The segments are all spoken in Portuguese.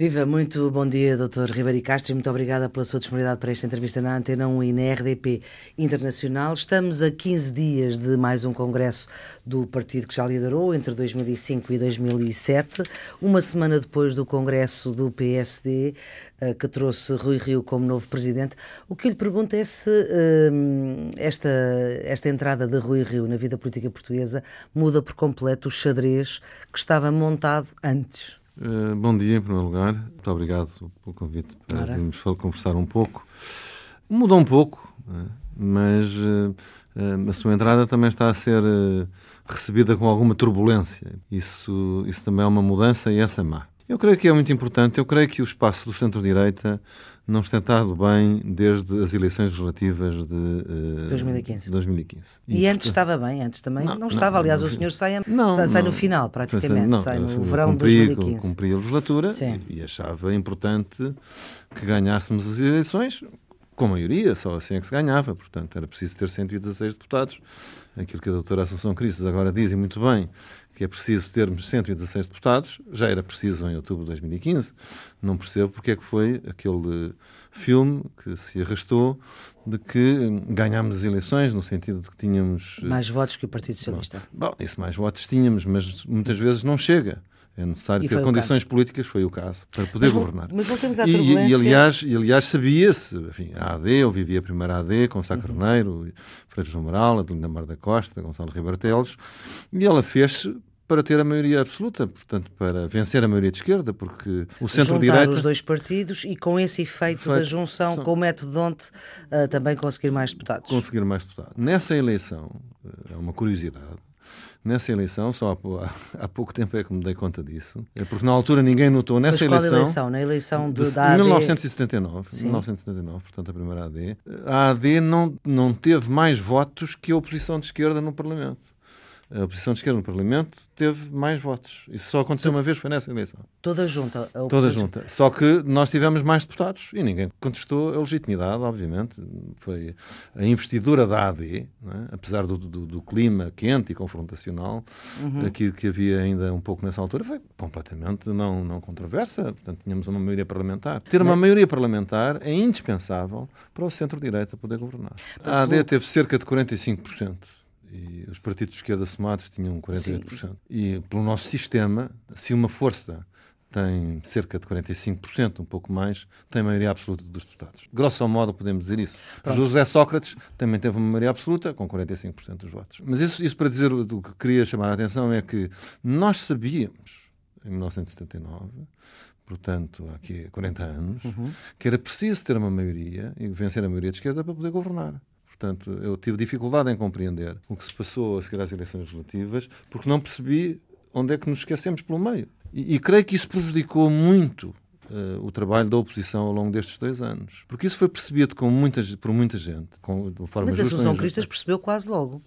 Viva, muito bom dia, Dr. Ribeiro Castro, e muito obrigada pela sua disponibilidade para esta entrevista na Antena 1 e na RDP Internacional. Estamos a 15 dias de mais um congresso do partido que já liderou entre 2005 e 2007, uma semana depois do congresso do PSD, eh, que trouxe Rui Rio como novo presidente. O que lhe pergunto é se uh, esta, esta entrada de Rui Rio na vida política portuguesa muda por completo o xadrez que estava montado antes. Uh, bom dia, em primeiro lugar. Muito obrigado pelo convite para Ora. virmos conversar um pouco. Mudou um pouco, né? mas uh, uh, a sua entrada também está a ser recebida com alguma turbulência. Isso, isso também é uma mudança e essa é má. Eu creio que é muito importante. Eu creio que o espaço do centro-direita não está dado bem desde as eleições legislativas de uh, 2015. 2015. E, e antes estava bem, antes também não, não estava. Não, Aliás, o senhor sai, não, sai no final, praticamente, sai no verão de 2015. Cumpri a legislatura e, e achava importante que ganhássemos as eleições com maioria, só assim é que se ganhava. Portanto, era preciso ter 116 deputados. Aquilo que a doutora Assunção Cristas agora diz, e muito bem, que é preciso termos 116 deputados, já era preciso em outubro de 2015. Não percebo porque é que foi aquele filme que se arrastou de que ganhámos as eleições, no sentido de que tínhamos... Eh, mais votos que o Partido Socialista. Bom, isso mais votos tínhamos, mas muitas vezes não chega. É necessário e ter condições políticas, foi o caso, para poder mas, governar. Mas voltemos à turbulência. E, e aliás, e, aliás sabia-se, enfim, a AD, eu vivia a primeira AD, com Sá uhum. Carneiro, Freire João Moral, Adelina Mar da Costa, Gonçalo Ribartelos, e ela fez para ter a maioria absoluta, portanto, para vencer a maioria de esquerda, porque o centro-direita... os dois partidos e com esse efeito, da junção são... com o método de ontem uh, também conseguir mais deputados. Conseguir mais deputados. Nessa eleição, é uma curiosidade, nessa eleição, só há, há, pouco tempo é que me dei conta disso, é porque na altura ninguém notou nessa Mas qual eleição. eleição? Na eleição de, de, da AD? 1979, 1979, portanto a primeira AD. A AD não, não teve mais votos que a oposição de esquerda no Parlamento a oposição de esquerda no Parlamento teve mais votos. Isso só aconteceu uma vez, foi nessa eleição. Toda junta? Toda junta. Só que nós tivemos mais deputados e ninguém contestou a legitimidade, obviamente. Foi a investidura da AD, é? apesar do, do, do, clima quente e confrontacional uhum. que, que havia ainda um pouco nessa altura, foi completamente não, não controversa. Portanto, tínhamos uma maioria parlamentar. Ter uma maioria parlamentar é indispensável para o centro-direita poder governar. A AD teve cerca de 45% e os partidos de esquerda somados tinham 48%. Sim. E pelo nosso sistema, se uma força tem cerca de 45%, um pouco mais, tem maioria absoluta dos deputados. Grosso modo, podemos dizer isso. Pronto. José Sócrates também teve uma maioria absoluta, com 45% dos votos. Mas isso, isso para dizer o que queria chamar a atenção é que nós sabíamos, em 1979, portanto, aqui há 40 anos, uhum. que era preciso ter uma maioria e vencer a maioria de esquerda para poder governar. Portanto, eu tive dificuldade em compreender o que se passou a seguir às eleições legislativas, porque não percebi onde é que nos esquecemos pelo meio. E, e creio que isso prejudicou muito uh, o trabalho da oposição ao longo destes dois anos. Porque isso foi percebido com muitas, por muita gente. Com, de forma Mas a Assunção Cristas percebeu quase logo.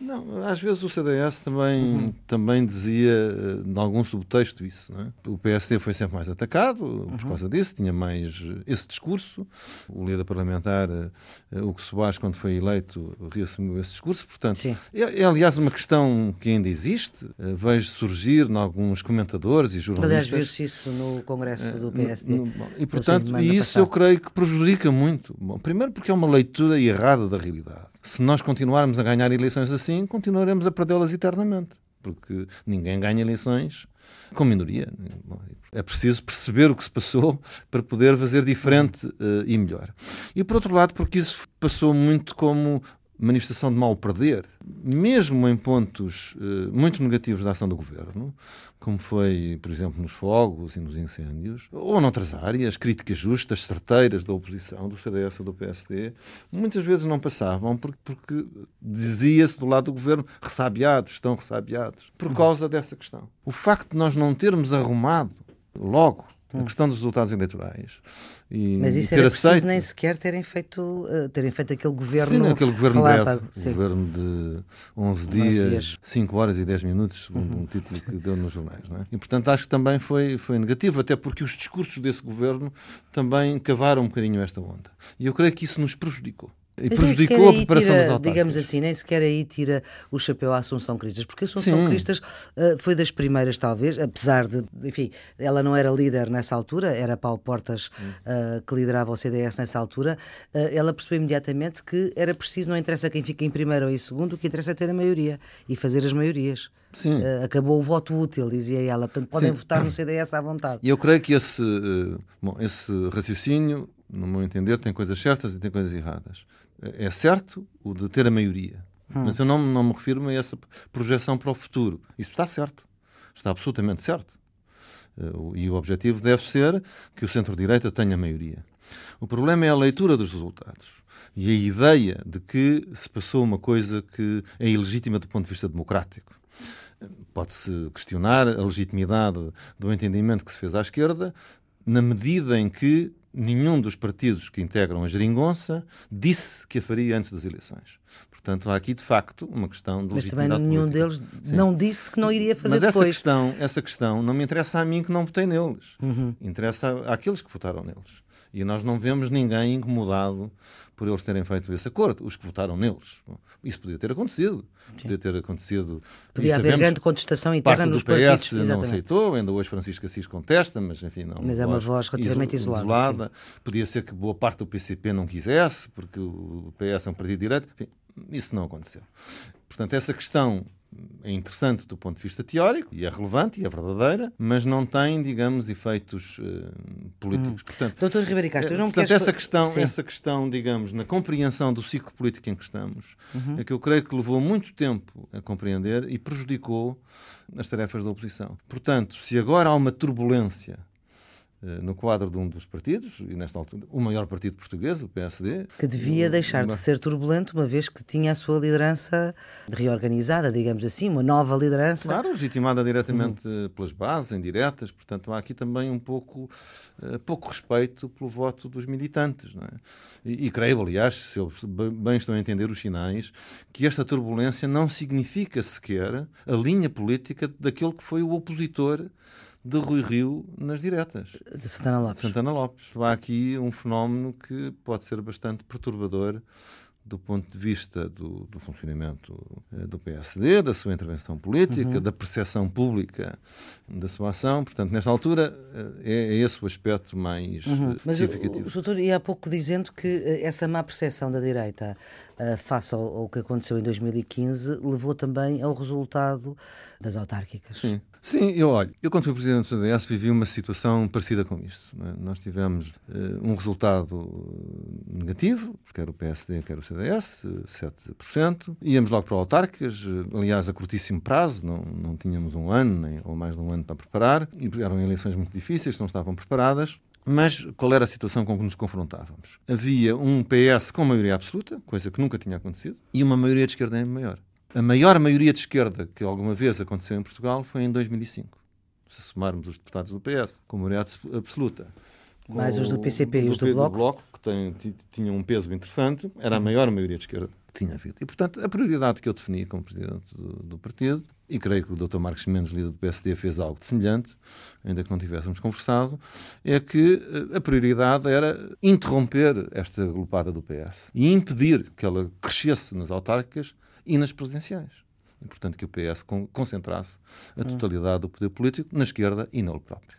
Não, às vezes o CDS também, uhum. também dizia, eh, em algum subtexto, isso. É? O PSD foi sempre mais atacado uhum. por causa disso, tinha mais eh, esse discurso. O líder parlamentar, eh, o que Soares, quando foi eleito, reassumiu esse discurso. Portanto, é, é, aliás uma questão que ainda existe. Vejo surgir em alguns comentadores e jornalistas. Aliás, viu-se isso no Congresso do PSD. No, no, e, portanto, e isso passada. eu creio que prejudica muito. Bom, primeiro porque é uma leitura errada da realidade se nós continuarmos a ganhar eleições assim, continuaremos a perdê-las eternamente. Porque ninguém ganha eleições com minoria. É preciso perceber o que se passou para poder fazer diferente uh, e melhor. E por outro lado, porque isso passou muito como manifestação de mal perder, mesmo em pontos uh, muito negativos da ação do governo, como foi, por exemplo, nos fogos e nos incêndios, ou noutras áreas, críticas justas, certeiras da oposição, do CDS ou do PSD, muitas vezes não passavam porque, porque dizia-se do lado do governo ressabiados, estão ressabiados, por causa dessa questão. O facto de nós não termos arrumado logo a questão dos resultados eleitorais e, Mas isso era preciso aceito. nem sequer terem feito, uh, terem feito aquele governo Sim, aquele governo relámpago. Breve, governo de 11 dias, dias, 5 horas e 10 minutos, segundo uhum. um título que deu nos jornais. Não é? E, portanto, acho que também foi, foi negativo, até porque os discursos desse governo também cavaram um bocadinho esta onda. E eu creio que isso nos prejudicou. E prejudicou a preparação tira, das autárquicas. Digamos assim, nem sequer aí tira o chapéu à Assunção Cristas, porque a Assunção Sim. Cristas uh, foi das primeiras, talvez, apesar de, enfim, ela não era líder nessa altura, era Paulo Portas uh, que liderava o CDS nessa altura, uh, ela percebeu imediatamente que era preciso, não interessa quem fica em primeiro ou em segundo, o que interessa é ter a maioria e fazer as maiorias. Sim. Acabou o voto útil, dizia ela. Portanto, podem Sim. votar no CDS à vontade. E eu creio que esse, bom, esse raciocínio, no meu entender, tem coisas certas e tem coisas erradas. É certo o de ter a maioria, hum. mas eu não, não me refiro a essa projeção para o futuro. Isso está certo. Está absolutamente certo. Uh, e o objetivo deve ser que o centro-direita tenha maioria. O problema é a leitura dos resultados e a ideia de que se passou uma coisa que é ilegítima do ponto de vista democrático. Pode-se questionar a legitimidade do entendimento que se fez à esquerda, na medida em que nenhum dos partidos que integram a geringonça disse que a faria antes das eleições. Portanto, há aqui, de facto, uma questão de Mas também nenhum política. deles Sim. não disse que não iria fazer Mas depois. Essa questão, essa questão não me interessa a mim que não votei neles. Uhum. Interessa àqueles que votaram neles. E nós não vemos ninguém incomodado por eles terem feito esse acordo, os que votaram neles. Isso podia ter acontecido. Sim. Podia ter acontecido. Podia haver grande contestação interna parte nos do PS partidos. não aceitou, ainda hoje Francisco Assis contesta, mas enfim, não. Mas é uma voz relativamente isolada. isolada. Podia ser que boa parte do PCP não quisesse, porque o PS é um partido direito. Enfim, isso não aconteceu. Portanto, essa questão é interessante do ponto de vista teórico e é relevante e é verdadeira, mas não tem, digamos, efeitos uh, políticos. Hum. Portanto, Doutor Ribeiro Castro, não portanto, essa questão, essa questão, digamos, na compreensão do ciclo político em que estamos, uhum. é que eu creio que levou muito tempo a compreender e prejudicou as tarefas da oposição. Portanto, se agora há uma turbulência eh, no quadro de um dos partidos, e nesta altura o maior partido português, o PSD. Que devia deixar uma... de ser turbulento, uma vez que tinha a sua liderança reorganizada, digamos assim, uma nova liderança. Claro, legitimada diretamente uhum. pelas bases, indiretas, portanto há aqui também um pouco, uh, pouco respeito pelo voto dos militantes. Não é? e, e creio, aliás, se eu bem estou a entender os sinais, que esta turbulência não significa sequer a linha política daquele que foi o opositor de Rui Rio nas diretas. De Santana Lopes. Santana Lopes. Há aqui um fenómeno que pode ser bastante perturbador do ponto de vista do, do funcionamento eh, do PSD, da sua intervenção política, uhum. da percepção pública da sua ação. Portanto, nesta altura, eh, é, é esse o aspecto mais uhum. Eh, significativo. Mas o, o doutor ia há pouco dizendo que essa má percepção da direita uh, face ao, ao, que aconteceu em 2015 levou também ao resultado das autárquicas. Sim. Sim, eu olho. Eu, quando fui presidente do CDS, vivi uma situação parecida com isto. É? Nós tivemos uh, um resultado negativo, quer o PSD, quer o CDS, 7%. Íamos logo para autárquicas, aliás, a curtíssimo prazo, não, não tínhamos um ano nem, ou mais de um ano para preparar. E eram eleições muito difíceis, não estavam preparadas. Mas qual era a situação com que nos confrontávamos? Havia um PS com maioria absoluta, coisa que nunca tinha acontecido, e uma maioria de esquerda maior. A maior maioria de esquerda que alguma vez aconteceu em Portugal foi em 2005. Se somarmos os deputados do PS com maioria absoluta. Mais os do PCP e os do, do Bloco. Do Bloco que tem, tinham um peso interessante, era a maior maioria de esquerda que tinha havido. E, portanto, a prioridade que eu defini como presidente do, do partido, e creio que o Dr. Marcos Mendes, líder do PSD, fez algo de semelhante, ainda que não tivéssemos conversado, é que eh, a prioridade era interromper esta agrupada do PS e impedir que ela crescesse nas autárquicas e nas presidenciais. E, portanto, que o PS concentrasse a totalidade do poder político na esquerda e nele próprio.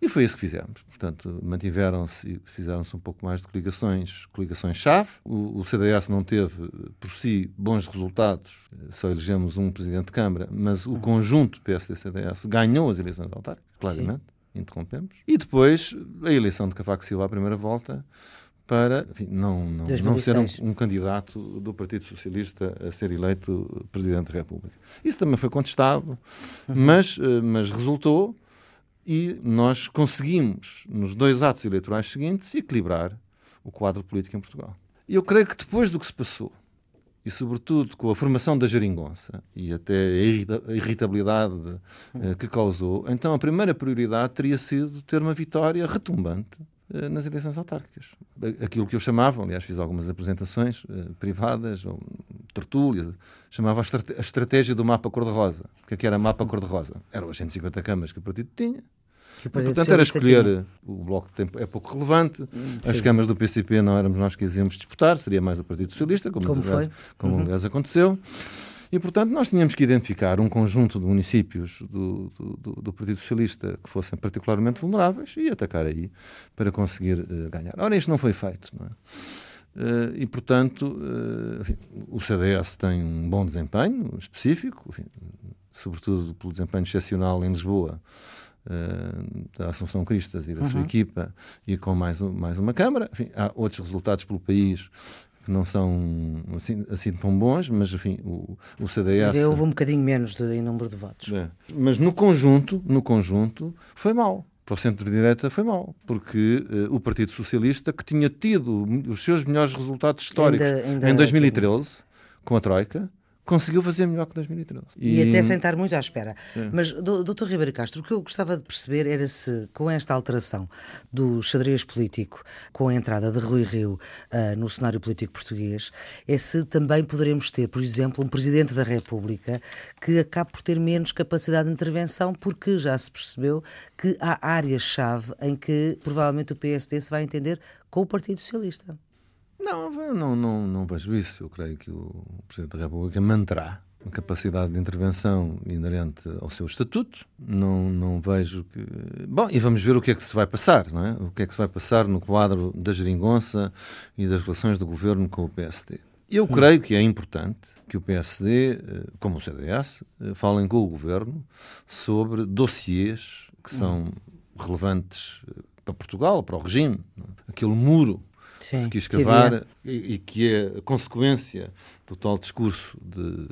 E foi isso que fizemos. Portanto, mantiveram-se e fizeram-se um pouco mais de coligações, coligações-chave. O, o, CDS não teve, por si, bons resultados, só elegemos um presidente de Câmara, mas o conjunto PSD-CDS ganhou as eleições autárquicas, claramente, Sim. interrompemos. E depois, a eleição de Cavaco Silva à primeira volta, para enfim, não, não, não ser um, um, candidato do Partido Socialista a ser eleito Presidente da República. Isso também foi contestado, uhum. mas, eh, mas resultou e nós conseguimos, nos dois atos eleitorais seguintes, equilibrar o quadro político em Portugal. E eu creio que depois do que se passou, e sobretudo com a formação da geringonça e até a irritabilidade uh, que causou, então a primeira prioridade teria sido ter uma vitória retumbante nas eleições autárquicas. Aquilo que eu chamava, aliás, fiz algumas apresentações uh, privadas, ou tertúlias, chamava a, estratégia do mapa cor-de-rosa. O que é que era mapa cor-de-rosa? Eram as 150 câmaras que o partido tinha, E, portanto, era escolher tinha... o Bloco de Tempo é pouco relevante, Sim. as câmaras do PCP não éramos nós que quisíamos disputar, seria mais o Partido Socialista, como, como, aliás, como uhum. aliás aconteceu. E, portanto, nós tínhamos que identificar um conjunto de municípios do, do, do, Partido Socialista que fossem particularmente vulneráveis e atacar aí para conseguir uh, ganhar. Ora, isto não foi feito. Não é? Uh, e, portanto, uh, enfim, o CDS tem um bom desempenho específico, enfim, sobretudo pelo desempenho excepcional em Lisboa, da Assunção Cristas e da uhum. sua equipa, e com mais, mais uma Câmara. Enfim, há outros resultados pelo país que não são assim, assim tão bons, mas enfim, o, o CDS... Houve um bocadinho menos de, em número de votos. É. Mas no conjunto, no conjunto, foi mal. Para o centro-direita foi mal, porque uh, o Partido Socialista, que tinha tido os seus melhores resultados históricos ainda, ainda em 2013, com a Troika, conseguiu fazer melhor que 2013. E, e até sentar muito à espera. É. Mas, doutor Ribeiro Castro, o que eu gostava de perceber era se, com esta alteração do xadrez político, com a entrada de Rui Rio uh, no cenário político português, é se também poderemos ter, por exemplo, um Presidente da República que acabe por ter menos capacidade de intervenção, porque já se percebeu que há áreas-chave em que provavelmente o PSD se vai entender com o Partido Socialista. Não, não, não, não vejo isso. Eu creio que o Presidente da República manterá a capacidade de intervenção inerente ao seu estatuto. Não, não vejo que. Bom, e vamos ver o que é que se vai passar, não é? O que é que se vai passar no quadro da geringonça e das relações do governo com o PSD. Eu hum. creio que é importante que o PSD, eh, como o CDS, eh, falem com o governo sobre dossiês que são hum. relevantes eh, para Portugal, para o regime. É? Aquele muro Sim, se quis cavar que e, e, que é consequência do tal discurso de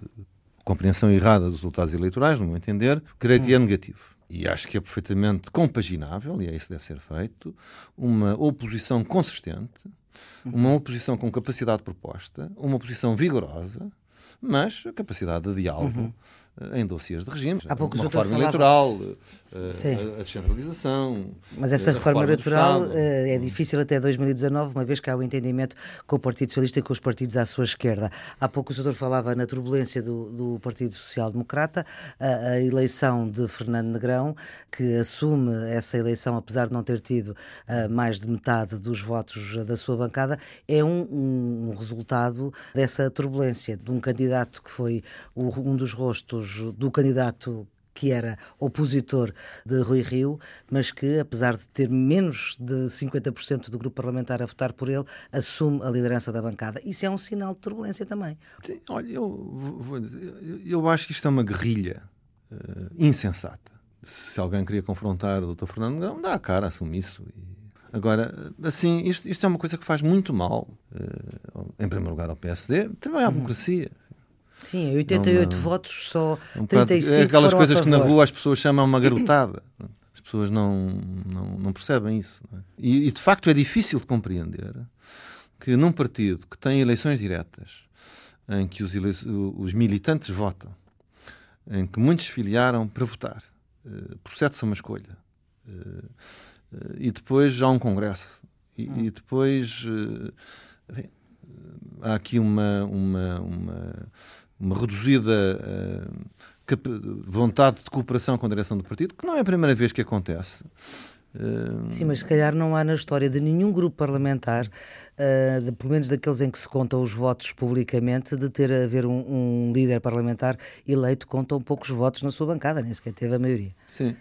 compreensão errada dos resultados eleitorais, no meu entender, creio que é hum. negativo. E acho que é perfeitamente compaginável, e é isso que deve ser feito, uma oposição consistente, hum. uma oposição com capacidade de proposta, uma oposição vigorosa, mas a capacidade de diálogo. Uhum em dossiês de regime. Há pouco uma reforma falava... eleitoral, eh, a, a descentralização. Mas essa reforma eleitoral eh, é difícil até 2019, uma vez que há o entendimento com o Partido Socialista e com os partidos à sua esquerda. Há pouco o senhor falava na turbulência do, do Partido Social Democrata, a, a, eleição de Fernando Negrão, que assume essa eleição, apesar de não ter tido uh, mais de metade dos votos da sua bancada, é um, um resultado dessa turbulência, de um candidato que foi o, um dos rostos do candidato que era opositor de Rui Rio, mas que, apesar de ter menos de 50% do grupo parlamentar a votar por ele, assume a liderança da bancada. Isso é um sinal de turbulência também. Olha, eu, vou dizer, eu acho que isto é uma guerrilha uh, insensata. Se alguém queria confrontar o Dr. Fernando Negrão, dá a cara, assume isso. Agora, assim, isto, isto, é uma coisa que faz muito mal, uh, em primeiro lugar, ao PSD, também à uhum. Sim, 88 uma, votos, só um 35 É aquelas coisas que na rua as pessoas chamam uma garotada. As pessoas não, não, não percebem isso. Não é? e, e, de facto é difícil de compreender que num partido que tem eleições diretas, em que os, os militantes votam, em que muitos filiaram para votar, uh, procede-se a uma escolha. Uh, uh, e depois há um congresso. E, hum. e depois enfim, há aqui uma, uma, uma uma reduzida uh, vontade de cooperação com a direção do partido, que não é a primeira vez que acontece. Uh... Sim, mas se calhar não há na história de nenhum grupo parlamentar, uh, de, pelo menos daqueles em que se contam os votos publicamente, de ter a haver um, um líder parlamentar eleito com tão poucos votos na sua bancada, nem sequer teve a maioria. Sim.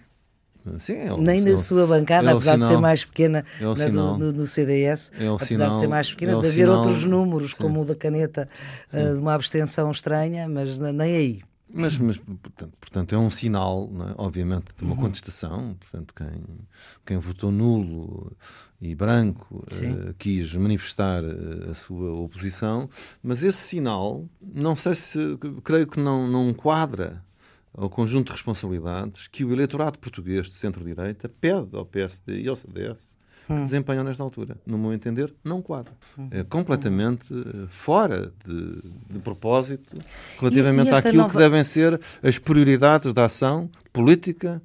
Sim, é Nem na sua bancada, é apesar sinal, de ser mais pequena é na, sinal, do, do, CDS, é apesar sinal, de ser mais pequena, é de haver sinal, outros números, sim. como o da caneta, uh, de uma abstenção estranha, mas nem aí. Mas, mas portanto, é um sinal, é? obviamente, de uma uhum. contestação. Portanto, quem, quem votou nulo e branco uh, quis manifestar uh, a sua oposição, mas esse sinal, não sei se, creio que não, não quadra ao conjunto de responsabilidades que o eleitorado português de centro-direita pede ao PSD e ao CDS que hum. desempenham nesta altura. No meu entender, não quadra. Hum. É completamente hum. fora de, de, propósito relativamente e, e àquilo nova... que devem ser as prioridades da ação política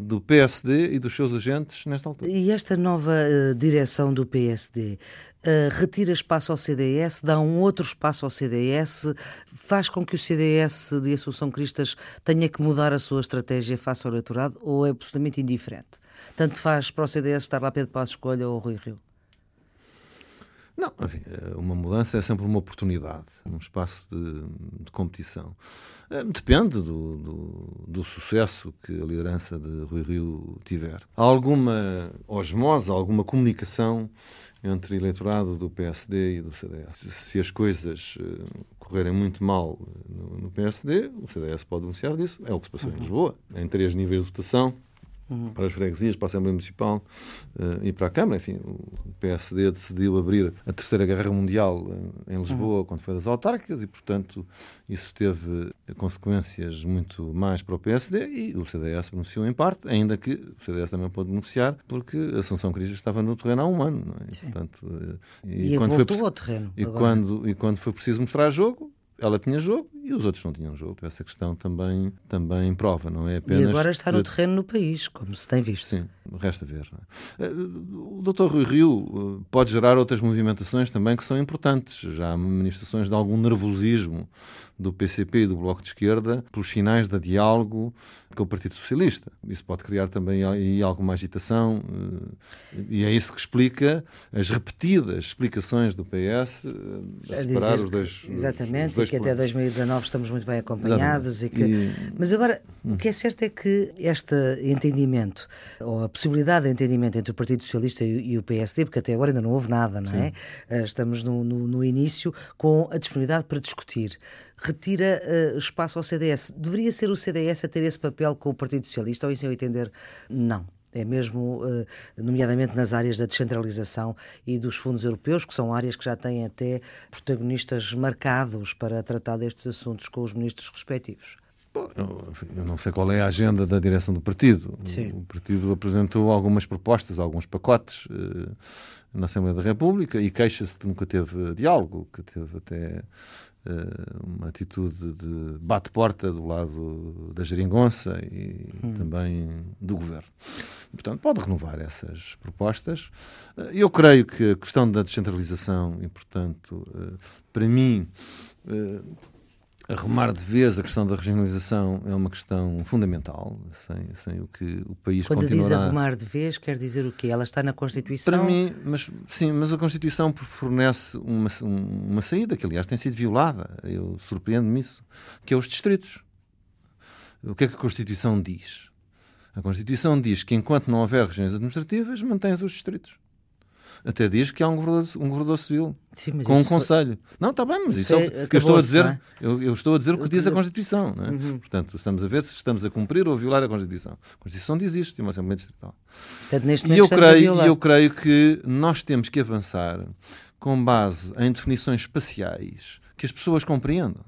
do PSD e dos seus agentes nesta altura. E esta nova uh, direção do PSD uh, retira espaço ao CDS, dá um outro espaço ao CDS, faz com que o CDS de Assunção Cristas tenha que mudar a sua estratégia face ao eleitorado ou é absolutamente indiferente? Tanto faz para o CDS estar lá Pedro Passos Escolha ou Rui Rio? Não, enfim, eh, uma mudança é sempre uma oportunidade, um espaço de, de competição. Eh, depende do, do, do, sucesso que a liderança de Rui Rio tiver. Há alguma osmose, alguma comunicação entre eleitorado do PSD e do CDS. Se as coisas uh, correrem muito mal no, no, PSD, o CDS pode denunciar disso. É o que se passou uhum. em Lisboa, em três níveis de votação uhum. para as freguesias, para a Assembleia Municipal uh, e para a Câmara. Enfim, o PSD decidiu abrir a Terceira Guerra Mundial em Lisboa uhum. quando foi das autárquicas e, portanto, isso teve consequências muito mais para o PSD e o CDS beneficiou em parte, ainda que o CDS também pode beneficiar porque a Assunção Cristas estava no terreno há um ano. Não é? Sim. Portanto, e, e quando voltou foi, ao terreno. E quando, e quando foi preciso mostrar jogo, ela tinha jogo e os outros não tinham jogo. Essa questão também, também prova, não é apenas... E agora está no terreno no país, como se tem visto. Sim, resta ver. É? Eh, o Dr. Rui Rio eh, pode gerar outras movimentações também que são importantes. Já há manifestações de algum nervosismo do PCP e do Bloco de Esquerda pelos sinais de diálogo com o Partido Socialista. Isso pode criar também aí alguma agitação eh, e é isso que explica as repetidas explicações do PS a separar os dois Exatamente, os dois que até 2019 estamos muito bem acompanhados. E que... E... Mas agora, hum. o que é certo é que este entendimento, ou a possibilidade de entendimento entre o Partido Socialista e o PSD, porque até agora ainda não houve nada, não é? Sim. Eh, estamos no, no, no início com a disponibilidade para discutir retira uh, espaço ao CDS. Deveria ser o CDS a ter esse papel com o Partido Socialista, ou isso eu entender? Não. É mesmo, uh, nomeadamente nas áreas da descentralização e dos fundos europeus, que são áreas que já têm até protagonistas marcados para tratar destes assuntos com os ministros respectivos. Bom, eu não sei qual é a agenda da direção do partido. Sim. O partido apresentou algumas propostas, alguns pacotes uh, na Assembleia da República e queixa-se de nunca teve diálogo, que teve até eh, uma atitude de bate-porta do lado da geringonça e hum. também do governo. E, portanto, pode renovar essas propostas. Eh, eu creio que a questão da descentralização e, portanto, eh, para mim, arrumar de vez a questão da regionalização é uma questão fundamental, sem, sem o que o país Quando continuará... diz arrumar de vez, quer dizer o quê? Ela está na Constituição? Para mim, mas, sim, mas a Constituição fornece uma, uma saída, que aliás tem sido violada, eu surpreendo-me isso, que é os distritos. O que é que a Constituição diz? A Constituição diz que enquanto não houver regiões administrativas, mantém-se os distritos até diz que há um governador, um governador civil Sim, com um conselho. Foi... Não, está bem, mas isso, isso é, eu estou a dizer, é? eu, eu, estou a dizer o que diz a Constituição. É? uhum. Portanto, estamos a ver se estamos a cumprir ou a violar a Constituição. A Constituição diz isto, de uma Assembleia Distrital. Portanto, e eu creio, eu creio que nós temos que avançar com base em definições espaciais que as pessoas compreendam.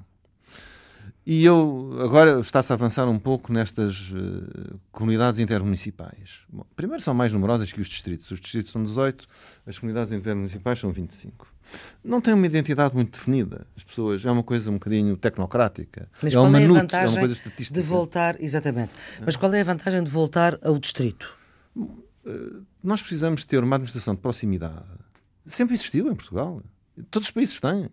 E eu agora está-se a avançar um pouco nestas uh, comunidades intermunicipais. Bom, primeiro são mais numerosas que os distritos. Os distritos são 18, as comunidades intermunicipais são 25. Não tem uma identidade muito definida. As pessoas é uma coisa um bocadinho tecnocrática. Mas é qual uma é a NUT, vantagem é de voltar, exatamente. Mas qual é a vantagem de voltar ao distrito? Uh, nós precisamos ter uma administração de proximidade. Sempre existiu em Portugal. Todos os países têm.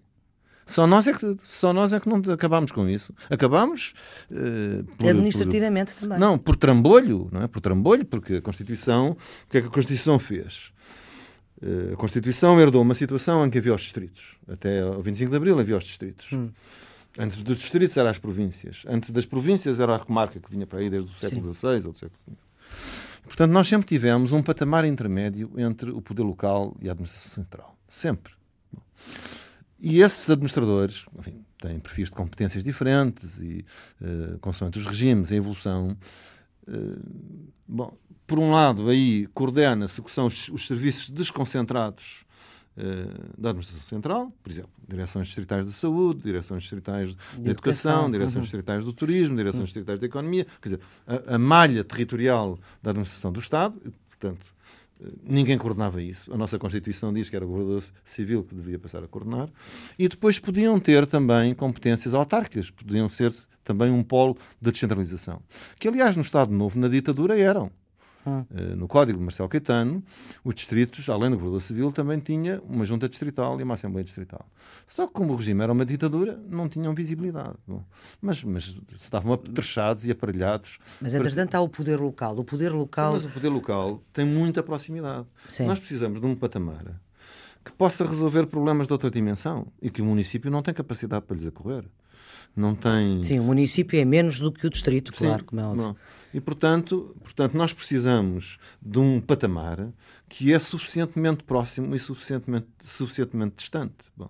Só nós é que, só nós é que não acabamos com isso. Acabamos. Uh, por, Administrativamente por, também. Não, por trambolho, não é? Por trambolho, porque a Constituição. O que é que a Constituição fez? Uh, a Constituição herdou uma situação em que havia os distritos. Até o 25 de Abril havia os distritos. Hum. Antes dos distritos eram as províncias. Antes das províncias era a comarca que vinha para aí desde o século XVI ou do século XV. Portanto, nós sempre tivemos um patamar intermédio entre o poder local e a administração central. Sempre. E esses administradores, enfim, têm perfis de competências diferentes e, uh, consoante os regimes, a evolução. Uh, bom, por um lado, aí coordena-se o que são os, os serviços desconcentrados uh, da Administração Central, por exemplo, direções distritais da saúde, direções distritais da educação, educação, direções uhum. distritais do turismo, direções uhum. distritais da economia, quer dizer, a, a malha territorial da administração do Estado, portanto, ninguém coordenava isso. A nossa Constituição diz que era o governador civil que deveria passar a coordenar. E depois podiam ter também competências autárquicas, podiam ser também um polo de descentralização. Que, aliás, no Estado Novo, na ditadura, eram. Hum. No Código de Marcelo Caetano, os distritos, além do governador civil, também tinha uma junta distrital e uma assembleia distrital. Só que como o regime era uma ditadura, não tinham visibilidade. Bom, mas, mas estavam apetrechados e aparelhados. Mas, entretanto, para... há o poder local. O poder local... Sim, mas o poder local tem muita proximidade. Sim. Nós precisamos de um patamar que possa resolver problemas de outra dimensão e que o município não tem capacidade para lhes acorrer não tem. Sim, o município é menos do que o distrito, claro, Sim, como é óbvio. Não. E, portanto, portanto, nós precisamos de um patamar que é suficientemente próximo e suficientemente, suficientemente distante. Bom,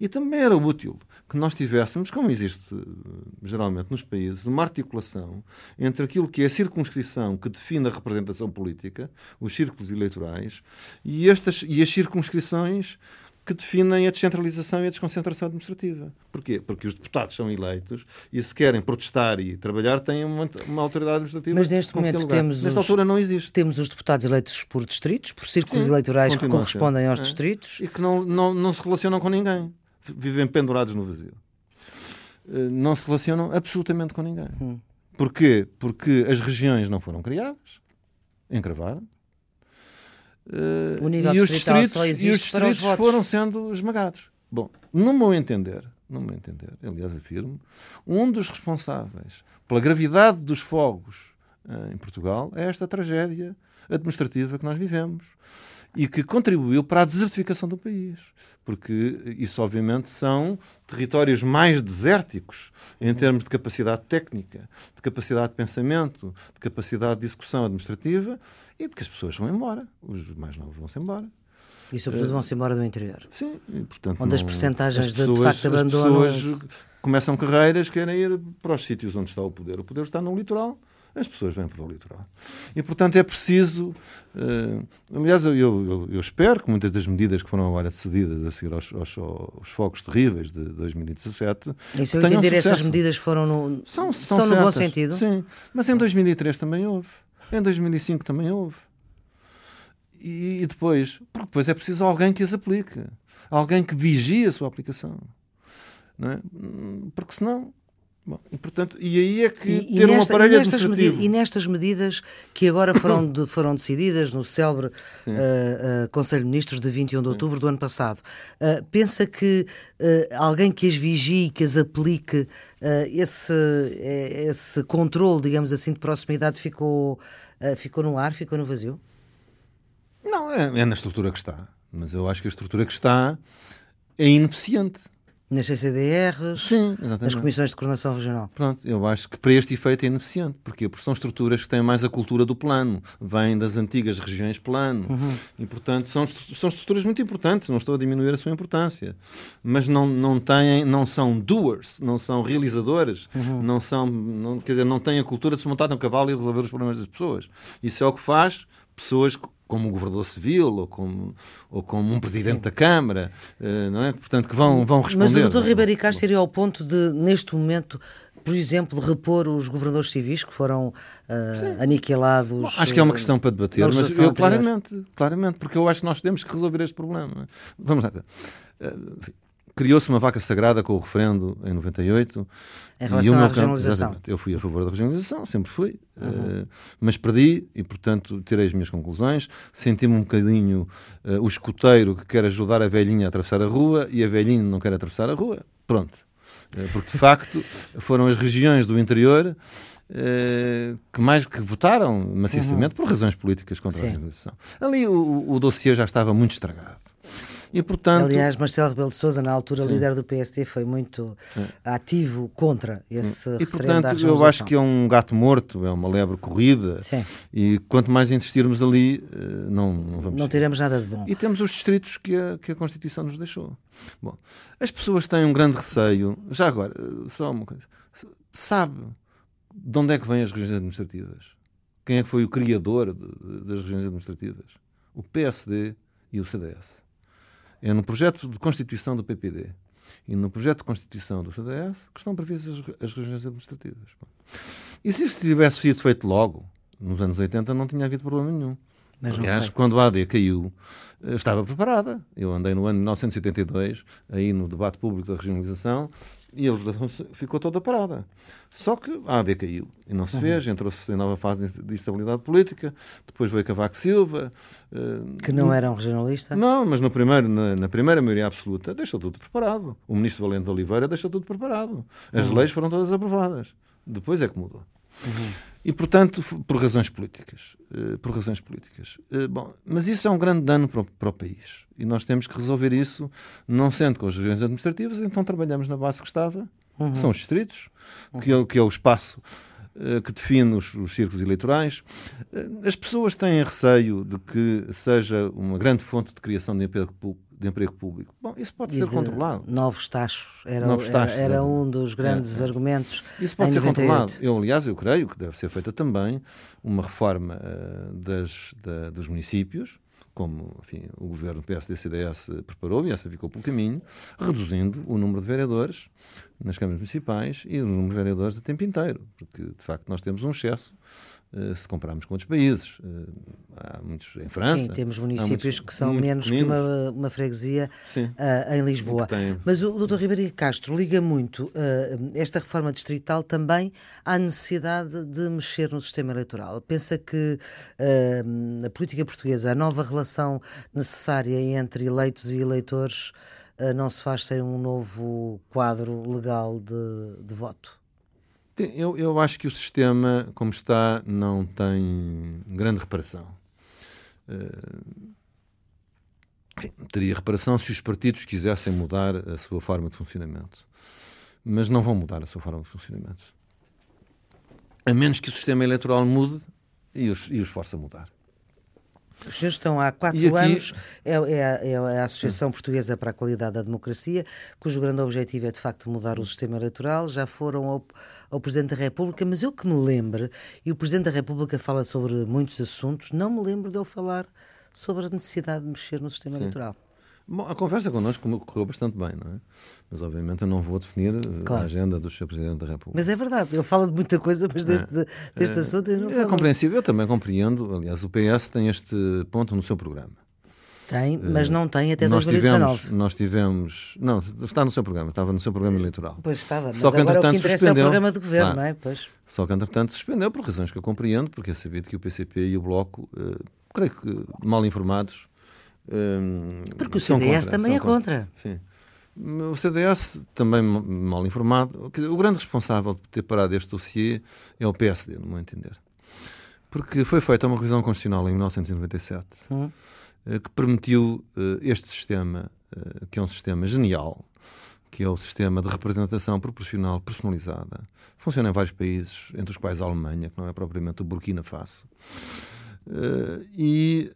e também era útil que nós tivéssemos, como existe eh, geralmente nos países, uma articulação entre aquilo que é a circunscrição que define a representação política, os círculos eleitorais, e, estas, e as circunscrições que definem a descentralização e a desconcentração administrativa. Porquê? Porque os deputados são eleitos e se querem protestar e trabalhar têm uma, uma autoridade administrativa. Mas neste momento temos Nesta os, altura não existe. Temos os deputados eleitos por distritos, por círculos Sim, eleitorais que correspondem aos é. distritos. E que não, não, não se relacionam com ninguém. Vivem pendurados no vazio. Eh, não se relacionam absolutamente com ninguém. Hum. Porquê? Porque as regiões não foram criadas, encravaram, Uh, o nível e os distritos, só existe e os distritos os foram sendo esmagados. Bom, no meu entender, no meu entender, aliás afirmo, um dos responsáveis pela gravidade dos fogos uh, em Portugal é esta tragédia administrativa que nós vivemos e que contribuiu para a desertificação do país. Porque isso, obviamente, são territórios mais desérticos em termos de capacidade técnica, de capacidade de pensamento, de capacidade de execução administrativa e de que as pessoas vão embora. Os mais novos vão-se embora. E, sobretudo, vão-se embora do interior. Sim, e, portanto. Onde não, as percentagens de, de facto abandono. As pessoas começam carreiras, querem ir para os sítios onde está o poder. O poder está no litoral as pessoas vêm para o litoral. E, portanto, é preciso. Uh, aliás, eu, eu, eu, espero que muitas das medidas que foram agora decididas a seguir aos, aos, aos focos terríveis de 2017. E se eu entender, sucesso. essas medidas foram no, são, são, são no bom sentido? Sim, mas em 2003 também houve. Em 2005 também houve. E, e depois, porque depois é preciso alguém que as aplique, alguém que vigie a sua aplicação. Não é? Porque senão Bom, e, portanto, e aí é que e, ter e nesta, um aparelho e nestas, administrativo... e nestas medidas que agora foram, de, foram decididas no célebre uh, uh, Conselho de Ministros de 21 de outubro Sim. do ano passado, uh, pensa que alguém que as vigie, que as aplique, esse, esse controle, digamos assim, de proximidade ficou, ficou no ar, ficou no vazio? Não, é, é na estrutura que está. Mas eu acho que a estrutura que está é ineficiente nas CCDRs, Sim, nas comissões de coordenação regional. Pronto, eu acho que para este efeito é ineficiente. Porquê? Porque são estruturas que têm mais a cultura do plano, vêm das antigas regiões plano, uhum. e portanto são, são estruturas muito importantes, não estou a diminuir a sua importância, mas não, não, têm, não são doers, não são realizadores, uhum. não são, não, quer dizer, não têm a cultura de se montar no cavalo e resolver os problemas das pessoas. Isso é o que faz pessoas como um governador civil ou como, ou como um presidente Sim. da Câmara, uh, não é? Portanto, que vão, vão responder. Mas o doutor Ribeiro Castro seria ao ponto de, neste momento, por exemplo, repor os governadores civis que foram uh, aniquilados. Bom, acho que é uma questão para debater, mas eu claramente, claramente, porque eu acho que nós temos que resolver este problema. Vamos lá. Uh, criou-se uma vaca sagrada com o referendo em 98. Em relação à regionalização. Campo, eu fui a favor da regionalização, sempre fui, uhum. uh, mas perdi e, portanto, tirei as minhas conclusões. Senti-me um bocadinho uh, o escoteiro que quer ajudar a velhinha a atravessar a rua e a velhinha não quer atravessar a rua. Pronto. Uh, porque, de facto, foram as regiões do interior que mais que votaram maciçamente uhum. por razões políticas contra Sim. a regionalização. Ali o, o dossiê já estava muito estragado. E, portanto... Aliás, Marcelo Rebelo de Sousa, na altura Sim. líder do PSD, foi muito Sim. ativo contra esse E, portanto, eu acho que é um gato morto, é uma lebre corrida. Sim. E quanto mais insistirmos ali, eh, não, não vamos... Não teremos nada de bom. E temos os distritos que a, que a Constituição nos deixou. Bom, as pessoas têm um grande receio... Já agora, eh, só uma coisa. Sabe de onde é que vêm as regiões administrativas? Quem é que foi o criador de, de, das regiões administrativas? O PSD e o CDS. É no projeto de constituição do PPD e no projeto de constituição do CDS que estão previstas as, as regiões administrativas. E se isso tivesse sido feito logo, nos anos 80, não tinha havido problema nenhum. Mas Aliás, quando a AD caiu, eh, estava preparada. Eu andei no ano de 1982, aí no debate público da regionalização, e a legislação ficou toda parada. Só que a AD caiu e não se fez, entrou-se em nova fase de instabilidade política, depois veio Cavaco Silva. Uh, que não era um regionalista? Não, mas no primeiro, na, na, primeira maioria absoluta deixou tudo preparado. O ministro Valente Oliveira deixou tudo preparado. As uhum. leis foram todas aprovadas. Depois é que mudou. Uhum. E, portanto, por razões políticas. Uh, por razões políticas. Uh, bom, mas isso é um grande dano para o, para o, país. E nós temos que resolver isso, não sendo com as regiões administrativas, então trabalhamos na base que estava, uhum. que são os distritos, uhum. que, é, que é o espaço uh, que define os, os círculos eleitorais. As pessoas têm receio de que seja uma grande fonte de criação de emprego de emprego público. Bom, isso pode e ser controlado. Novos taxos, era, novos taxos, era, era um dos grandes é, é. argumentos. Isso pode ser 98. controlado. Eu, aliás, eu creio que deve ser feita também uma reforma uh, das, da, dos municípios, como enfim, o governo PSD-CDS preparou, e essa ficou pelo caminho, reduzindo o número de vereadores nas câmaras municipais e o número de vereadores a tempo inteiro, porque de facto nós temos um excesso se compararmos com outros países. Eh, há muitos em França. Sim, temos municípios muitos, que são menos que uma, uma freguesia uh, em Lisboa. Mas o Dr. Ribeiro Castro liga muito uh, esta reforma distrital também à necessidade de mexer no sistema eleitoral. Pensa que uh, a política portuguesa, a nova relação necessária entre eleitos e eleitores, não se faz sem um novo quadro legal de, de voto? Eu, eu acho que o sistema, como está, não tem grande reparação. Uh, enfim, teria reparação se os partidos quisessem mudar a sua forma de funcionamento. Mas não vão mudar a sua forma de funcionamento. A menos que o sistema eleitoral mude e os, e os force a mudar. Os senhores estão há quatro aqui... anos, é, é, é, a Associação Portuguesa para a Qualidade da Democracia, cujo grande objetivo é de facto mudar o sistema eleitoral. Já foram ao, ao Presidente da República, mas eu que me lembre, e o Presidente da República fala sobre muitos assuntos, não me lembro dele falar sobre a necessidade de mexer no sistema Sim. eleitoral. Bom, a conversa connosco correu bastante bem, não é? Mas obviamente eu não vou definir eh, claro. a agenda do Sr. Presidente da República. Mas é verdade, ele fala de muita coisa, mas deste, é, deste é, assunto eu não É compreensível, eu também compreendo. Aliás, o PS tem este ponto no seu programa. Tem, mas não tem até nós 2019. Tivemos, nós tivemos. Não, está no seu programa, estava no seu programa eleitoral. Pois estava, mas Só que, agora o que interessa suspendeu, é o programa do governo, ah, não é? Pois. Só que, entretanto, suspendeu por razões que eu compreendo, porque é sabido que o PCP e o Bloco, creio que mal informados, porque o CDS contra, também é contra. contra. Sim. O CDS, também mal informado, o grande responsável de ter parado este dossiê é o PSD, no meu entender. Porque foi feita uma revisão constitucional em 1997 hum. Eh, que permitiu eh, este sistema, eh, que é um sistema genial, que é o sistema de representação proporcional personalizada. Funciona em vários países, entre os quais a Alemanha, que não é propriamente o Burkina Faso. e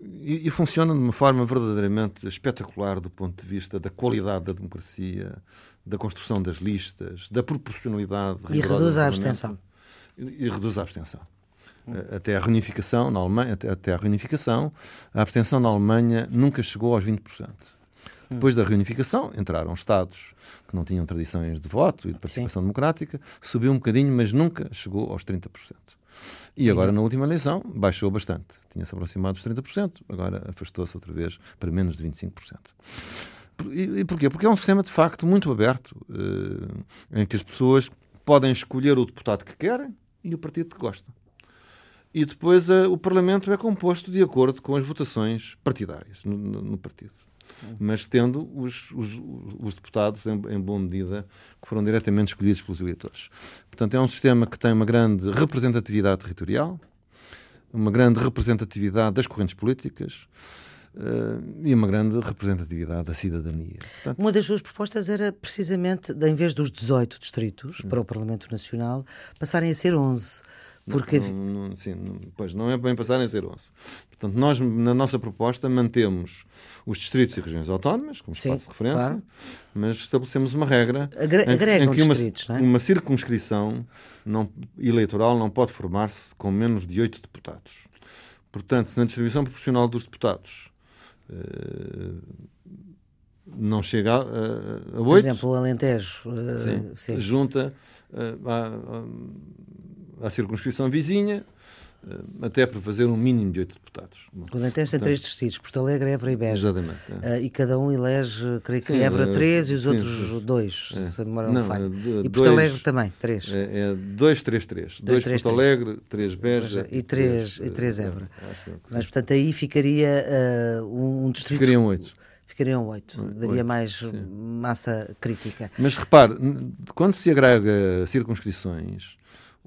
e, e, funciona de uma forma verdadeiramente espetacular do ponto de vista da qualidade da democracia, da construção das listas, da proporcionalidade. E reduz a abstenção. E, e, reduz a abstenção. Hum. Até a reunificação na Alemanha, até, até a reunificação, a abstenção na Alemanha nunca chegou aos 20%. Hum. Depois da reunificação, entraram Estados que não tinham tradições de voto e de participação Sim. democrática, subiu um bocadinho, mas nunca chegou aos 30%. E agora, na última eleição, baixou bastante. Tinha-se aproximado dos 30%, agora afastou-se outra vez para menos de 25%. E, e porquê? Porque é um sistema, de facto, muito aberto, eh, em que as pessoas podem escolher o deputado que querem e o partido que gostam. E depois eh, o Parlamento é composto de acordo com as votações partidárias no, no partido mas tendo os, os, os deputados, em, em, boa medida, que foram diretamente escolhidos pelos eleitores. Portanto, é um sistema que tem uma grande representatividade territorial, uma grande representatividade das correntes políticas. Uh, e uma grande representatividade da cidadania. Portanto, uma das suas propostas era precisamente, em vez dos 18 distritos para o Parlamento Nacional, passarem a ser 11. Porque... Não, não, sim, pois não é bem passarem a ser 11. Portanto, nós, na nossa proposta, mantemos os distritos e regiões autónomas, como Sim, espaço de referência, claro. mas estabelecemos uma regra Agre em, que uma, distritos, é? uma circunscrição não, eleitoral não pode formar-se com menos de oito deputados. Portanto, se na distribuição proporcional dos deputados eh, não chega a, oito... Por exemplo, o Alentejo... Uh, sim, junta uh, à, à circunscrição vizinha uh, até para fazer um mínimo de oito deputados. O Alentejo tem três distritos, Porto Alegre, Évora e Beja. Exatamente. É. Uh, e cada um elege, creio que sim, Évora três e os sim, outros dois, é. se memória não, falha. E Porto Alegre também, três. É, é dois, três, três. Dois, dois três, Porto três. Alegre, três Beja e três, e três Évora. Mas, portanto, aí ficaria uh, um distrito... Ficariam oito ficariam oito. Daria 8, mais sim. massa crítica. Mas repare, quando se agrega circunscrições,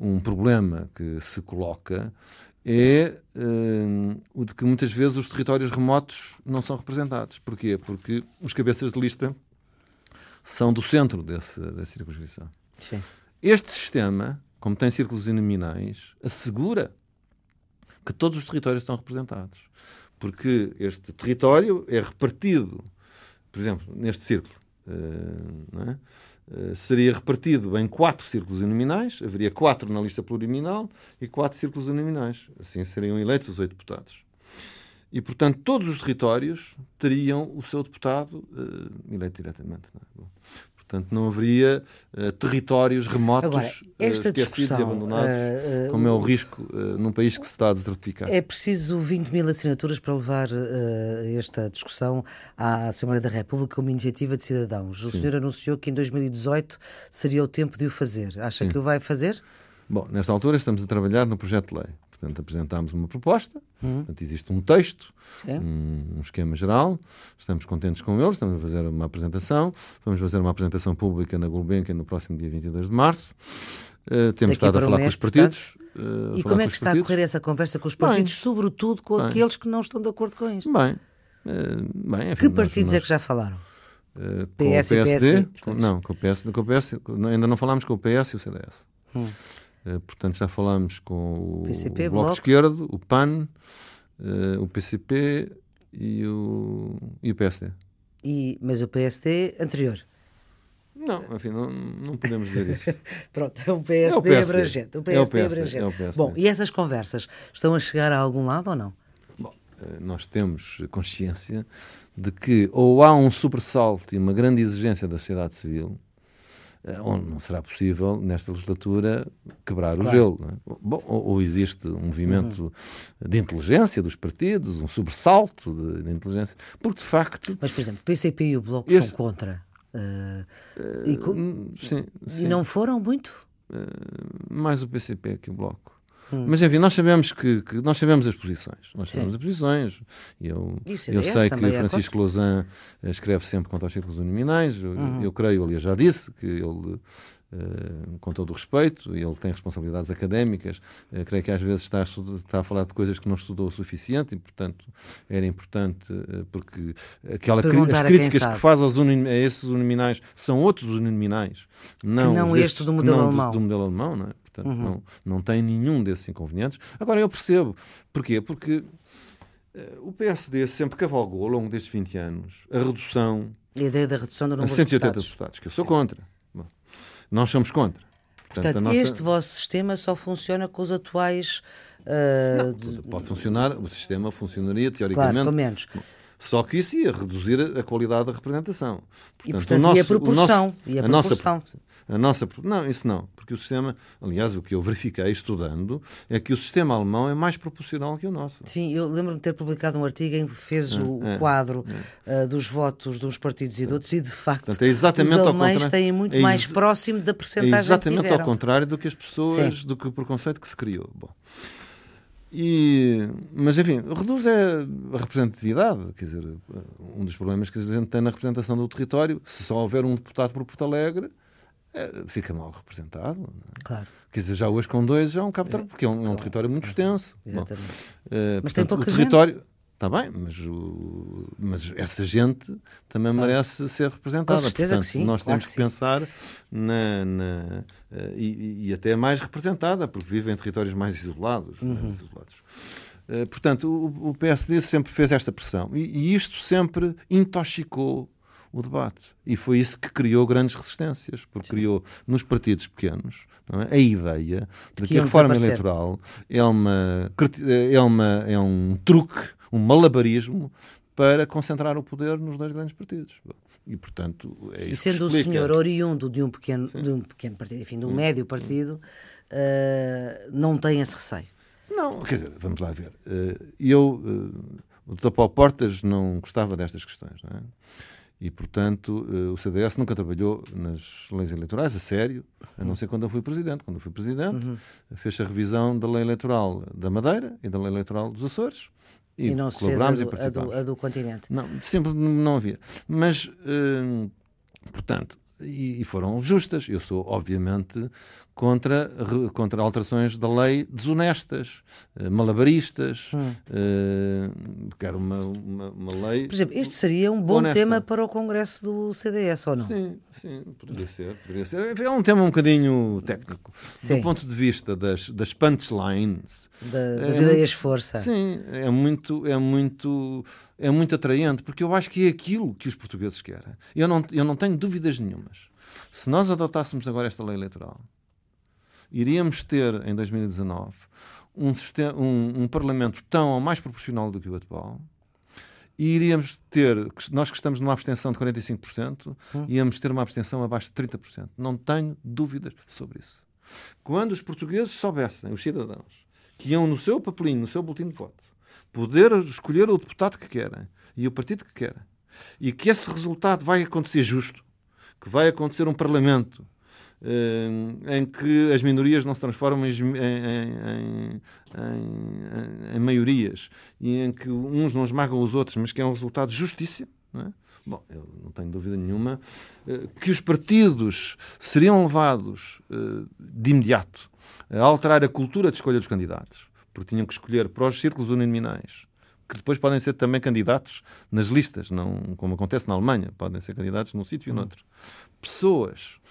um problema que se coloca é uh, o de que muitas vezes os territórios remotos não são representados. Porquê? Porque os cabeças de lista são do centro desse, dessa circunscrição. Sim. Este sistema, como tem círculos nominais, assegura que todos os territórios estão representados. Porque este território é repartido, por exemplo, neste círculo, uh, é? Uh, seria repartido em quatro círculos uninominais, haveria quatro na lista pluriminal e quatro círculos uninominais. Assim seriam eleitos os oito deputados. E, portanto, todos os territórios teriam o seu deputado uh, eleito diretamente. É? Portanto, não haveria uh, territórios remotos Agora, esta uh, esquecidos e abandonados, uh, como é o risco num país que se está a desertificar. É preciso 20 mil assinaturas para levar esta discussão à Assembleia da República como iniciativa de cidadãos. O Sim. senhor anunciou que em 2018 seria o tempo de o fazer. Acha Sim. que o vai fazer? Bom, nesta altura estamos a trabalhar no projeto de lei. Portanto, apresentámos uma proposta, uhum. portanto, existe um texto, um, um, esquema geral, estamos contentes com ele, estamos a fazer uma apresentação, vamos fazer uma apresentação pública na Gulbenkian no próximo dia 22 de março. Uh, temos Daqui estado a falar um mês, com os partidos. Uh, e como é que está partidos. a correr essa conversa com os partidos, bem, sobretudo com bem. aqueles que não estão de acordo com isto? Bem, uh, bem enfim, que partidos nós, é que já falaram? Uh, com PS o PSD? E PSD? Com, não, com o PS, com o PS, ainda não falámos com o PS e o CDS. Hum. Uh, portanto, já falámos com o, PCP, o Bloco, Bloco, Esquerdo, o PAN, uh, o PCP e o, e o PSD. E, mas o PSD anterior? Não, enfim, não, não podemos dizer isso. Pronto, é um PSD, é o PSD abrangente. O PSD, é o PSD abrangente. É o PSD. Bom, e essas conversas estão a chegar a algum lado ou não? Bom, eh, nós temos consciência de que ou há um sobressalto e uma grande exigência da sociedade civil, eh, onde não será possível, nesta legislatura, quebrar claro. o gelo. É? Bom, ou, existe um movimento uhum. de inteligência dos partidos, um sobressalto de, de, inteligência, porque de facto. Mas, por exemplo, o PCP e o Bloco este... são contra. Uh, uh, e, sim, sim. e, não foram muito? Uh, mais o PCP que o Bloco. Hum. Mas enfim, nós sabemos que, que, nós sabemos as posições. Nós sabemos Sim. as posições. Eu, eu sei que é Francisco Lousã escreve sempre contra os círculos nominais. Eu, uhum. eu creio, aliás, já disse que ele Uh, com todo o respeito, ele tem responsabilidades académicas, uh, creio que às vezes está a, está a, falar de coisas que não estudou o suficiente e, portanto, era importante, uh, porque aquela as críticas que faz aos unim, a esses uninominais são outros uninominais, não, não este do modelo não alemão. Do, do modelo alemão, não é? Portanto, uhum. não, não tem nenhum desses inconvenientes. Agora, eu percebo. Porquê? Porque o PSD sempre cavalgou, ao longo destes 20 anos, a redução... A ideia da redução do número de 180 deputados. deputados, que eu sou Sim. contra. Nós somos contra. Portanto, Portanto nossa... este vosso sistema só funciona com os atuais... Uh, não, pode funcionar, o sistema funcionaria teoricamente... Claro, com menos. Só que isso ia reduzir a qualidade da representação. Portanto, e, portanto, nosso, e a proporção. Nosso, e a, a proporção. Nossa, a nossa, não, isso não, porque o sistema, aliás, o que eu verifiquei estudando é que o sistema alemão é mais proporcional que o nosso. Sim, eu lembro-me de ter publicado um artigo em que fez é, o é, quadro é. Uh, dos votos de uns partidos e de outros, e de facto Portanto, é exatamente os alemães têm muito é mais próximo da percentagem é exatamente ao contrário do que as pessoas, Sim. do que o preconceito que se criou. Bom. E, mas, enfim, reduz é a representatividade. Quer dizer, um dos problemas que a gente tem na representação do território, se só houver um deputado por Porto Alegre, fica mal representado. É? Claro. Quer dizer, já hoje com dois já é um cabo, é, porque é um, claro. é um território muito extenso. Exatamente. Bom, uh, mas portanto, tem pouca o território, gente. Está bem, mas, o, mas essa gente também claro. merece ser representada. Com certeza Portanto, que sim. Nós claro temos que, que pensar na, na uh, e, e, até mais representada, porque vive em territórios mais isolados. Uhum. Mais isolados. Uh, portanto, o, o, PSD sempre fez esta pressão e, e isto sempre intoxicou o debate. E foi isso que criou grandes resistências, porque Sim. criou nos partidos pequenos é? a ideia de, de que, que a reforma eleitoral é, uma, é, uma, é um truque, um malabarismo para concentrar o poder nos dois grandes partidos. E, portanto, é isso E sendo o senhor oriundo de um pequeno, de um pequeno partido, enfim, de um médio partido, uh, não tem esse receio. Não, quer dizer, vamos lá ver. Uh, eu, uh, o Dr. Paulo Portas não gostava destas questões, não é? E, portanto, o CDS nunca trabalhou nas leis eleitorais a sério, a não ser quando eu fui presidente. Quando eu fui presidente, uhum. fez a revisão da lei eleitoral da Madeira e da lei eleitoral dos Açores. E, e não se fez a do, a, do, a do, continente. Não, sempre não havia. Mas, uh, portanto, e, foram justas. Eu sou, obviamente, contra, contra alterações da lei desonestas, eh, malabaristas. Hum. Uh, quero uma, uma, uma, lei. Por exemplo, este seria um bom honesta. tema para o Congresso do CDS, ou não? Sim, sim, poderia ser. Poderia ser. É um tema um bocadinho técnico. Sim. Do ponto de vista das, das punchlines. Da, das é, ideias força. Sim, é muito. É muito é muito atraente, porque eu acho que é aquilo que os portugueses querem. Eu não, eu não tenho dúvidas nenhumas. Se nós adotássemos agora esta lei eleitoral, iríamos ter, em 2019, um, sistema, um, um Parlamento tão ou mais proporcional do que o atual, e iríamos ter, nós que estamos numa abstenção de 45%, hum. íamos ter uma abstenção abaixo de 30%. Não tenho dúvidas sobre isso. Quando os portugueses soubessem, os cidadãos, que iam no seu papelinho, no seu boletim de voto, poder escolher o deputado que querem e o partido que querem, e que esse resultado vai acontecer justo, que vai acontecer um Parlamento em que as minorias não se transformam em, em, em, em, maiorias e em que uns não esmagam os outros, mas que é um resultado de justiça. Não é? Bom, eu não tenho dúvida nenhuma eh, que os partidos seriam levados eh, de imediato a alterar a cultura de escolha dos candidatos, porque tinham que escolher para os círculos uninominais que depois podem ser também candidatos nas listas, não como acontece na Alemanha, podem ser candidatos num sítio e noutro. Pessoas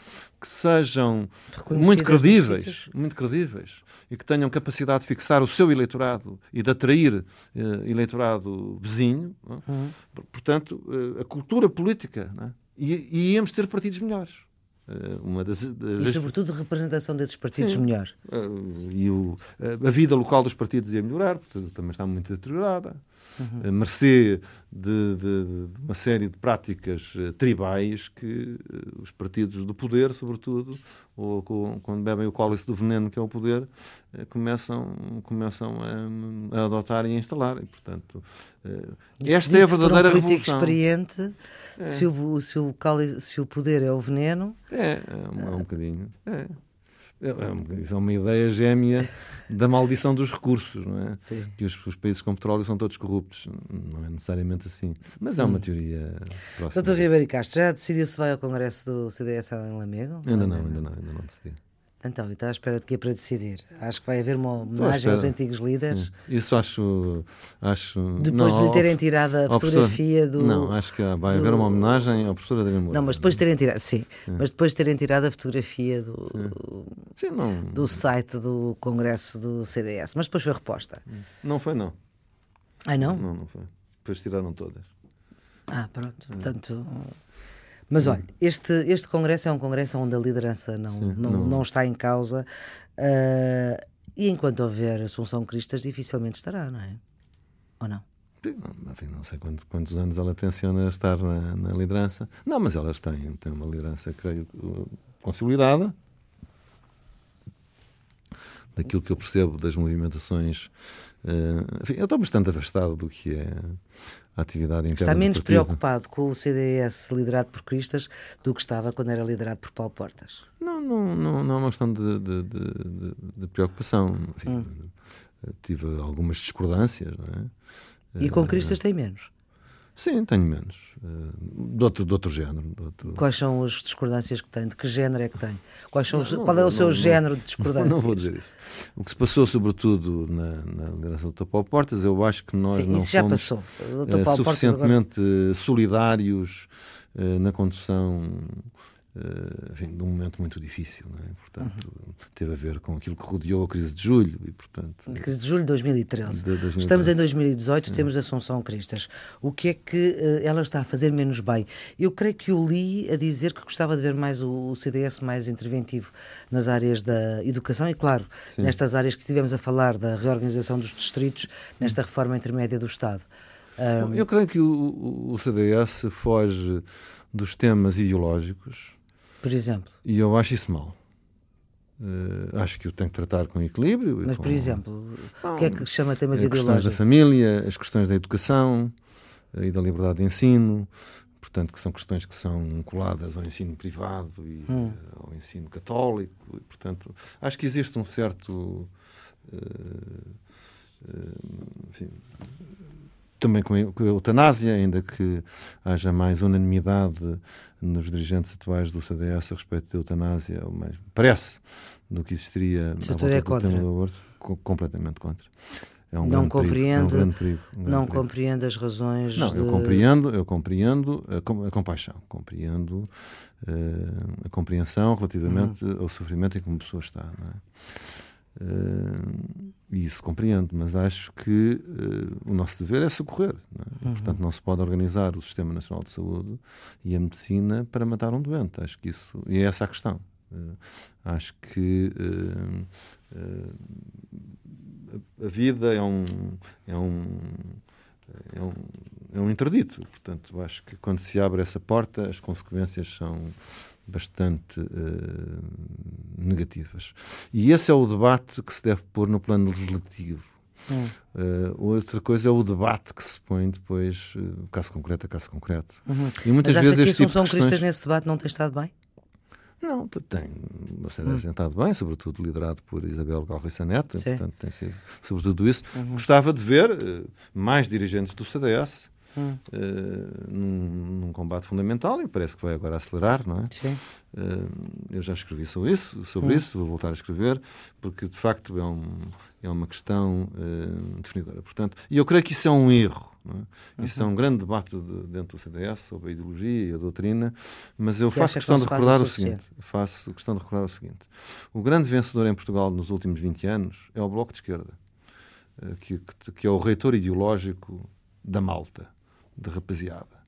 que sejam muito credíveis, muito credíveis e que tenham capacidade de fixar o seu eleitorado e de atrair eh, eleitorado vizinho. Uhum. Portanto, eh, a cultura política. É? E, e íamos ter partidos melhores. Eh, uma das, das... E, sobretudo, a representação desses partidos Sim. melhor. Uh, e o, a vida local dos partidos ia melhorar, porque também está muito deteriorada uhum. a mercê de, de, de, uma série de práticas uh, tribais que uh, os partidos do poder, sobretudo, ou quando bebem o cálice do veneno que é o poder, uh, começam, começam a, a, adotar e a instalar. E, portanto, esta é a verdadeira um revolução. experiente, é. se, o, se, o cálice, se o poder é o veneno... É, é, um, é um bocadinho. É. É, é isso é uma ideia gêmea da maldição dos recursos, não é? Sim. Que os, os, países com petróleo são todos corruptos. Não é necessariamente assim. Mas é uma hum. teoria próxima. Doutor Ribeiro Castro, já decidiu se vai ao Congresso do CDS em Lamego? Ainda não, ainda não, ainda não decidi. Então, está à espera de quê para decidir? Acho que vai haver uma homenagem aos antigos líderes. Sim. Isso acho. acho depois não, de lhe terem tirado a fotografia do. Não, acho que vai do... haver uma homenagem à professora da memória. Não, mas depois de terem tirado. Sim, sim, mas depois de terem tirado a fotografia do, sim, não... do site do Congresso do CDS. Mas depois foi reposta. Não foi, não. Ah, não? Não, não foi. Depois tiraram todas. Ah, pronto. Portanto. Mas olha, este, este congresso é um congresso onde a liderança não, Sim, não, não, não, está em causa uh, e enquanto houver Assunção Cristas dificilmente estará, não é? Ou não? Enfim, não sei quantos, quantos anos ela tenciona estar na, na, liderança. Não, mas elas têm, têm uma liderança, creio, consolidada. Daquilo que eu percebo das movimentações. Uh, enfim, eu estou bastante afastado do que é a atividade interna Está menos preocupado com o CDS liderado por Cristas do que estava quando era liderado por Paulo Portas? Não, não, não, não é uma questão de, de, de, de preocupação. Enfim, hum. Tive algumas discordâncias. Não é? E com Cristas tem menos? Sim, tenho menos. Uh, de, outro, de outro género. De outro... Quais são as discordâncias que tem? De que género é que tem? Quais são os... não, Qual é o seu não, género de discordâncias? Não vou dizer isso. O que se passou, sobretudo, na, na liderança do. Paulo Portas, eu acho que nós Sim, não isso já fomos passou. Uh, suficientemente agora... solidários uh, na condução enfim, de um momento muito difícil, é? portanto, uhum. teve a ver com aquilo que rodeou a crise de julho e, portanto... A crise de julho de 2013. De 2013. Estamos em 2018, uhum. temos Assunção Cristas. O que é que uh, ela está a fazer menos bem? Eu creio que o li a dizer que gostava de ver mais o, o CDS mais interventivo nas áreas da educação e, claro, Sim. nestas áreas que tivemos a falar da reorganização dos distritos, nesta reforma intermédia do Estado. Um... Eu creio que o, o CDS foge dos temas ideológicos por exemplo. E eu acho isso mal. Uh, acho que o tem que tratar com equilíbrio. Mas, com... por exemplo, o que é que chama temas as ideológicos? As questões da família, as questões da educação e da liberdade de ensino, portanto, que são questões que são coladas ao ensino privado e hum. ao ensino católico. E, portanto, acho que existe um certo. Uh, uh, enfim, também com a eutanásia, ainda que haja mais unanimidade nos dirigentes atuais do CDS a respeito da eutanásia, mas parece, do que existiria o setor é contra. tema do aborto, completamente contra. É um não compreende, perigo, é um perigo, um não perigo. compreende as razões. Não, de... eu compreendo, eu compreendo a, a compaixão, compreendo uh, a compreensão relativamente uhum. ao sofrimento em que uma pessoa está. Não é? Uh, e isso compreendo, mas acho que uh, o nosso dever é socorrer. Não é? Uhum. Portanto, não se pode organizar o Sistema Nacional de Saúde e a medicina para matar um doente. Acho que isso. E é essa a questão. Uh, acho que a vida é um. É um é um, é um interdito. Portanto, acho que quando se abre essa porta, as consequências são bastante uh, negativas. E esse é o debate que se deve pôr no plano legislativo. Hum. Uh, outra coisa é o debate que se põe depois, uh, caso concreto a caso concreto. Uhum. E muitas Mas vezes que a Assunção tipo Cristas nesse debate não tem estado bem? Não, tem você hum. sentado bem, sobretudo liderado por Isabel Galriça Neto, portanto tem sido sobretudo isso. Uhum. Gostava de ver uh, mais dirigentes do CDS hum. uh, num, num, combate fundamental e parece que vai agora acelerar, não é? Sim. Uh, eu já escrevi sobre isso, sobre hum. isso, vou voltar a escrever, porque de facto é, um, é uma questão uh, definidora. Portanto, e eu creio que isso é um erro. É? Isso é um grande debate de, dentro do CDS sobre a ideologia e a doutrina, mas eu faço questão que de recordar o, seguinte: faço questão de recordar o seguinte. O grande vencedor em Portugal nos últimos 20 anos é o Bloco de Esquerda, que, que, que é o reitor ideológico da Malta de rapaziada.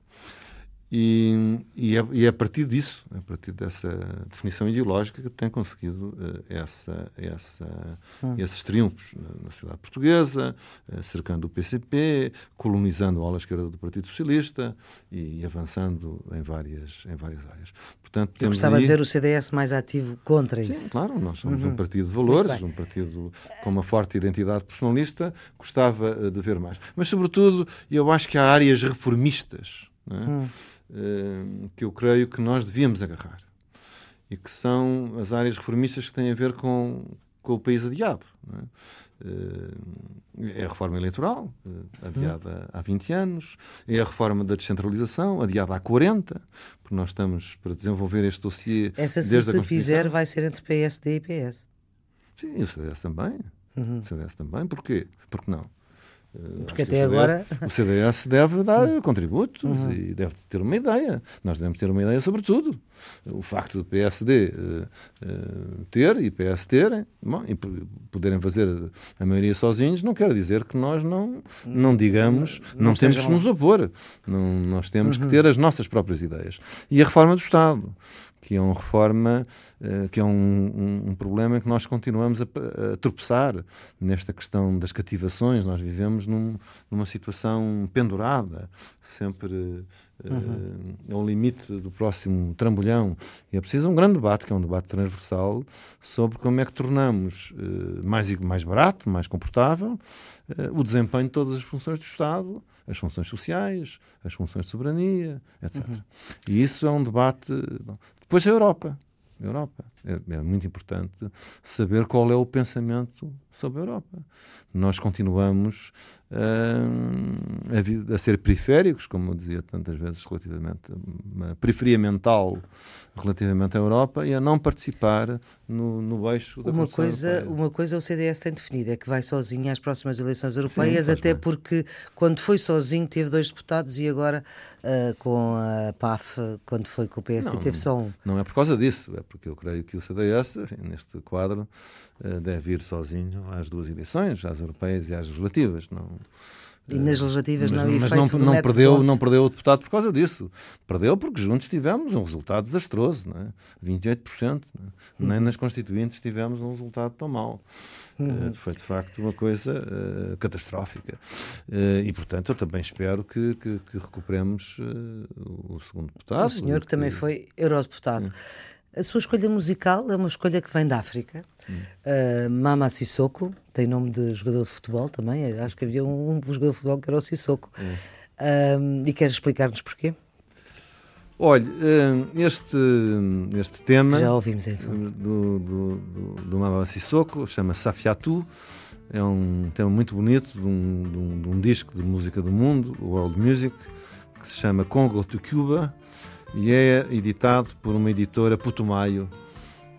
E, e, é, e, é, a partir disso, a partir dessa definição ideológica, que tem conseguido uh, essa, essa, hum. esses triunfos na, na sociedade portuguesa, uh, cercando o PCP, colonizando a ala esquerda do Partido Socialista e, e avançando em várias, em várias áreas. Portanto, Eu gostava de ver o CDS mais ativo contra Sim, isso. Claro, nós somos uhum. um partido de valores, um partido com uma forte identidade personalista, gostava uh, de ver mais. Mas, sobretudo, eu acho que há áreas reformistas. Não é? Hum eh, que eu creio que nós devíamos agarrar e que são as áreas reformistas que têm a ver com, com o país adiado. É? Eh, é? a reforma eleitoral, eh, adiada há 20 anos, é a reforma da descentralização, adiada há 40, porque nós estamos para desenvolver este dossiê. Essa, se se fizer, vai ser entre PSD e PS. Sim, o CDS também. Uhum. O CDS também. Porquê? Porque não? Eh, Porque até o CDS, agora. O CDS deve dar contributos uhum. e deve ter uma ideia. Nós devemos ter uma ideia sobre tudo. O facto do PSD uh, uh, ter e PS terem bom, e poderem fazer a maioria sozinhos não quer dizer que nós não, não digamos, não, não temos que nos opor. Não, nós temos uhum. que ter as nossas próprias ideias. E a reforma do Estado, que é uma reforma, uh, que é um, um, um, problema em que nós continuamos a, a, tropeçar nesta questão das cativações. Nós vivemos num, numa situação pendurada, sempre uh, uhum. ao limite do próximo trambolhão. E é preciso um grande debate, que é um debate transversal, sobre como é que tornamos uh, mais, mais barato, mais confortável, o desempenho de todas as funções do Estado as funções sociais, as funções de soberania, etc. Uhum. E isso é um debate. Bom, depois a Europa. Europa. É, é, muito importante saber qual é o pensamento sobre a Europa. Nós continuamos uh, a, a, ser periféricos, como eu dizia tantas vezes, relativamente uma periferia mental relativamente à Europa e a não participar no, no eixo da uma coisa europeia. Uma coisa o CDS tem definido, é que vai sozinho às próximas eleições europeias, Sim, até bem. porque quando foi sozinho teve dois deputados e agora uh, com a PAF, quando foi com o PSD, não, teve só um. Não é por causa disso, é porque eu creio que o CDS, neste quadro, uh, deve ir sozinho às duas eleições, às europeias e às legislativas. Não, e nas legislativas mas, não mas não, não perdeu, não perdeu o deputado por causa disso. Perdeu porque juntos tivemos um resultado desastroso, não é? 28%. Não é? Nem nas constituintes tivemos um resultado tão mau. Uhum. Uh, foi de facto uma coisa uh, catastrófica. Uh, e portanto eu também espero que, que, que recuperemos o segundo deputado. O senhor que, que também foi eurodeputado. A sua escolha musical é uma escolha que vem da África. Uh, Mama Sissoko, tem nome de jogador de futebol também. Acho que havia um, um jogador de futebol que era o Sissoko. Uh, e quer explicar-nos porquê? Olha, este, este tema. Já ouvimos em fundo. Do, do, do, do Mama Sissoko, chama Safiatu. É um tema muito bonito de um, de, um, de um, disco de música do mundo, World Music, que se chama Congo to Cuba e é editado por uma editora Putumayo,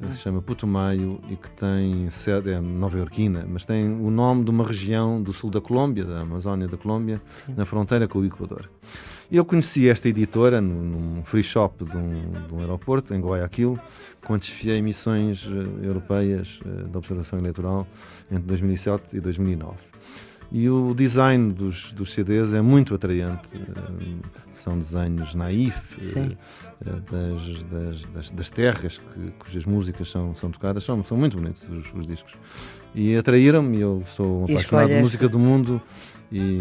que se chama Putumayo e que tem sede é nova-iorquina, mas tem o nome de uma região do sul da Colômbia, da Amazónia da Colômbia, Sim. na fronteira com o Equador. Eu conheci esta editora num free shop de um, de um aeroporto, em Guayaquil, quando desfiei missões uh, europeias uh, de observação eleitoral entre 2007 e 2009. E o design dos, dos CDs é muito atraente. Uh, são desenhos naif das, das, das, das, terras que, cujas músicas são, são tocadas. São, são muito bonitos os, os discos. E atraíram-me. Eu sou apaixonado de música do mundo e,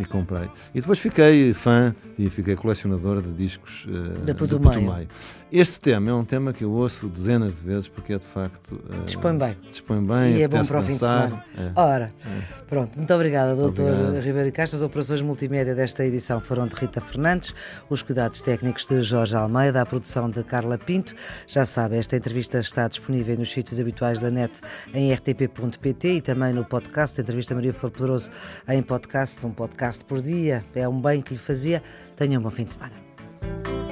e, comprei. E depois fiquei fã e fiquei colecionador de discos uh, da Putumayo. Este tema é um tema que eu ouço dezenas de vezes porque é de facto. Uh, dispõe bem. Dispõe bem. E é bom para o fim de semana. É. Ora, é. pronto, muito obrigada, doutor Ribeiro Castro. As operações multimédia desta edição foram de Rita Fernandes, os cuidados técnicos de Jorge Almeida, a produção de Carla Pinto. Já sabe, esta entrevista está disponível nos sítios habituais da net em rtp.pt e também no podcast. Entrevista Maria Flor Poderoso em podcast, um podcast por dia. É um bem que lhe fazia. Tenha um bom fim de semana.